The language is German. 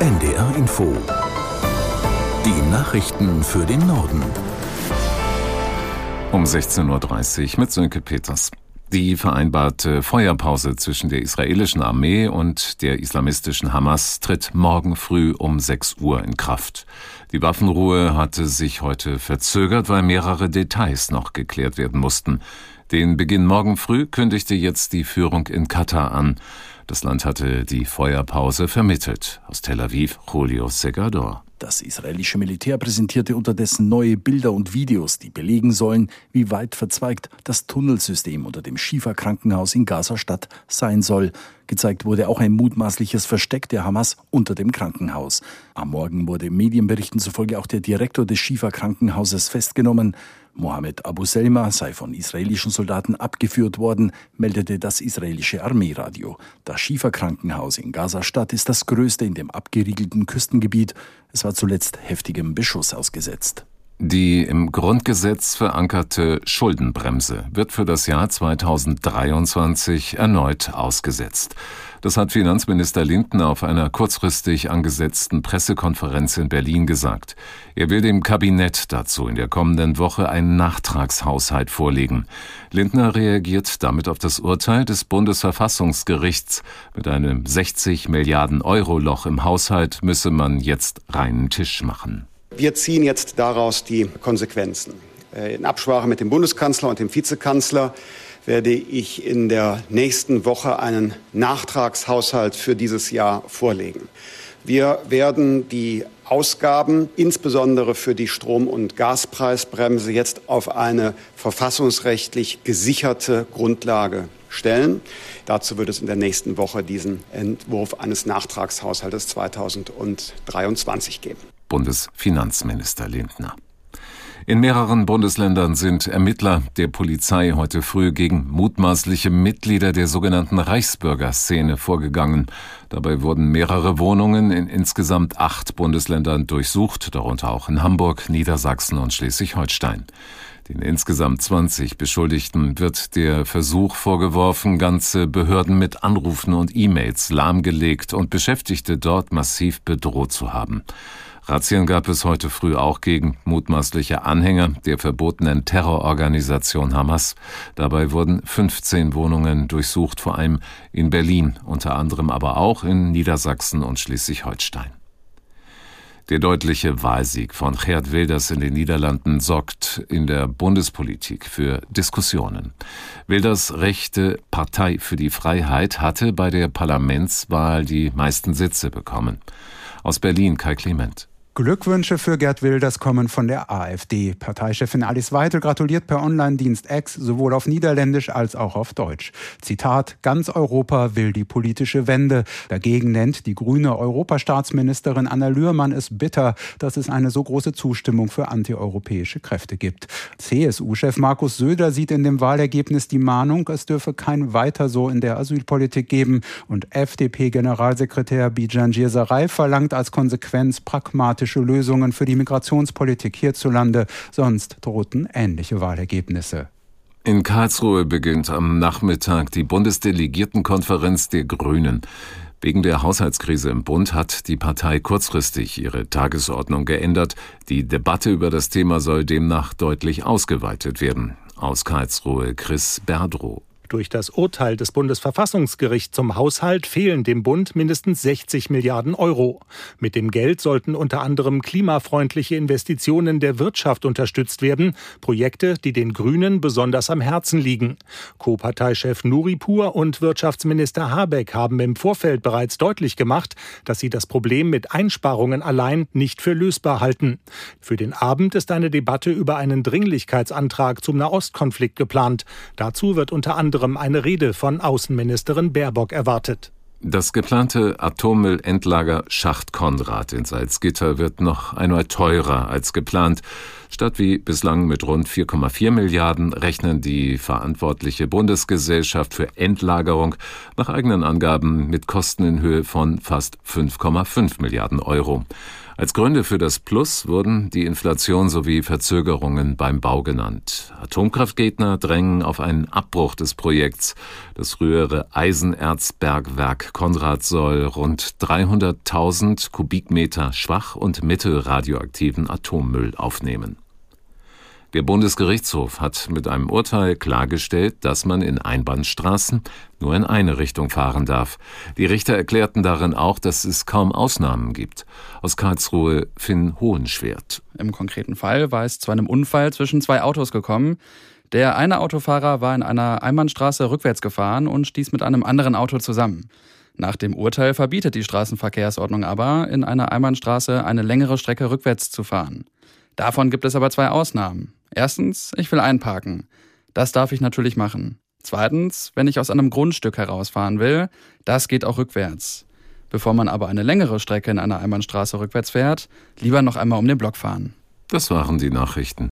NDR Info. Die Nachrichten für den Norden. Um 16.30 Uhr mit Sönke Peters. Die vereinbarte Feuerpause zwischen der israelischen Armee und der islamistischen Hamas tritt morgen früh um 6 Uhr in Kraft. Die Waffenruhe hatte sich heute verzögert, weil mehrere Details noch geklärt werden mussten. Den Beginn morgen früh kündigte jetzt die Führung in Katar an. Das Land hatte die Feuerpause vermittelt. Aus Tel Aviv, Julio Segador. Das israelische Militär präsentierte unterdessen neue Bilder und Videos, die belegen sollen, wie weit verzweigt das Tunnelsystem unter dem Schiefer-Krankenhaus in Gaza-Stadt sein soll. Gezeigt wurde auch ein mutmaßliches Versteck der Hamas unter dem Krankenhaus. Am Morgen wurde Medienberichten zufolge auch der Direktor des Schiefer-Krankenhauses festgenommen. Mohammed Abu Selma sei von israelischen Soldaten abgeführt worden, meldete das israelische Armeeradio. Das Schieferkrankenhaus in Gaza-Stadt ist das größte in dem abgeriegelten Küstengebiet. Es war zuletzt heftigem Beschuss ausgesetzt. Die im Grundgesetz verankerte Schuldenbremse wird für das Jahr 2023 erneut ausgesetzt. Das hat Finanzminister Lindner auf einer kurzfristig angesetzten Pressekonferenz in Berlin gesagt. Er will dem Kabinett dazu in der kommenden Woche einen Nachtragshaushalt vorlegen. Lindner reagiert damit auf das Urteil des Bundesverfassungsgerichts. Mit einem 60 Milliarden Euro Loch im Haushalt müsse man jetzt reinen Tisch machen. Wir ziehen jetzt daraus die Konsequenzen. Äh, in Absprache mit dem Bundeskanzler und dem Vizekanzler werde ich in der nächsten Woche einen Nachtragshaushalt für dieses Jahr vorlegen. Wir werden die Ausgaben, insbesondere für die Strom- und Gaspreisbremse, jetzt auf eine verfassungsrechtlich gesicherte Grundlage stellen. Dazu wird es in der nächsten Woche diesen Entwurf eines Nachtragshaushaltes 2023 geben. Bundesfinanzminister Lindner. In mehreren Bundesländern sind Ermittler der Polizei heute früh gegen mutmaßliche Mitglieder der sogenannten Reichsbürgerszene vorgegangen. Dabei wurden mehrere Wohnungen in insgesamt acht Bundesländern durchsucht, darunter auch in Hamburg, Niedersachsen und Schleswig-Holstein. Den insgesamt 20 Beschuldigten wird der Versuch vorgeworfen, ganze Behörden mit Anrufen und E-Mails lahmgelegt und Beschäftigte dort massiv bedroht zu haben. Razzien gab es heute früh auch gegen mutmaßliche Anhänger der verbotenen Terrororganisation Hamas. Dabei wurden 15 Wohnungen durchsucht, vor allem in Berlin, unter anderem aber auch in Niedersachsen und Schleswig-Holstein. Der deutliche Wahlsieg von Gerd Wilders in den Niederlanden sorgt in der Bundespolitik für Diskussionen. Wilders rechte Partei für die Freiheit hatte bei der Parlamentswahl die meisten Sitze bekommen. Aus Berlin Kai Clement. Glückwünsche für Gerd Wilders kommen von der AfD. Parteichefin Alice Weidel gratuliert per Online-Dienst X sowohl auf Niederländisch als auch auf Deutsch. Zitat, ganz Europa will die politische Wende. Dagegen nennt die grüne Europastaatsministerin Anna Lührmann es bitter, dass es eine so große Zustimmung für antieuropäische Kräfte gibt. CSU-Chef Markus Söder sieht in dem Wahlergebnis die Mahnung, es dürfe kein weiter so in der Asylpolitik geben. Und FDP-Generalsekretär Bijan Gierserei verlangt als Konsequenz pragmatisch pragmatische Lösungen für die Migrationspolitik hierzulande, sonst drohten ähnliche Wahlergebnisse. In Karlsruhe beginnt am Nachmittag die Bundesdelegiertenkonferenz der Grünen. Wegen der Haushaltskrise im Bund hat die Partei kurzfristig ihre Tagesordnung geändert. Die Debatte über das Thema soll demnach deutlich ausgeweitet werden. Aus Karlsruhe Chris Berdrow. Durch das Urteil des Bundesverfassungsgerichts zum Haushalt fehlen dem Bund mindestens 60 Milliarden Euro. Mit dem Geld sollten unter anderem klimafreundliche Investitionen der Wirtschaft unterstützt werden, Projekte, die den Grünen besonders am Herzen liegen. Co-Parteichef Nuripur und Wirtschaftsminister Habeck haben im Vorfeld bereits deutlich gemacht, dass sie das Problem mit Einsparungen allein nicht für lösbar halten. Für den Abend ist eine Debatte über einen Dringlichkeitsantrag zum Nahostkonflikt geplant. Dazu wird unter anderem anderem eine Rede von Außenministerin Baerbock erwartet. Das geplante Atommüllendlager Schacht Konrad in Salzgitter wird noch einmal teurer als geplant. Statt wie bislang mit rund 4,4 Milliarden rechnen die verantwortliche Bundesgesellschaft für Endlagerung nach eigenen Angaben mit Kosten in Höhe von fast 5,5 Milliarden Euro. Als Gründe für das Plus wurden die Inflation sowie Verzögerungen beim Bau genannt. Atomkraftgegner drängen auf einen Abbruch des Projekts. Das frühere Eisenerzbergwerk Konrad soll rund 300.000 Kubikmeter schwach und mittelradioaktiven Atommüll aufnehmen. Der Bundesgerichtshof hat mit einem Urteil klargestellt, dass man in Einbahnstraßen nur in eine Richtung fahren darf. Die Richter erklärten darin auch, dass es kaum Ausnahmen gibt. Aus Karlsruhe Finn Hohenschwert. Im konkreten Fall war es zu einem Unfall zwischen zwei Autos gekommen. Der eine Autofahrer war in einer Einbahnstraße rückwärts gefahren und stieß mit einem anderen Auto zusammen. Nach dem Urteil verbietet die Straßenverkehrsordnung aber, in einer Einbahnstraße eine längere Strecke rückwärts zu fahren. Davon gibt es aber zwei Ausnahmen. Erstens, ich will einparken. Das darf ich natürlich machen. Zweitens, wenn ich aus einem Grundstück herausfahren will, das geht auch rückwärts. Bevor man aber eine längere Strecke in einer Einbahnstraße rückwärts fährt, lieber noch einmal um den Block fahren. Das waren die Nachrichten.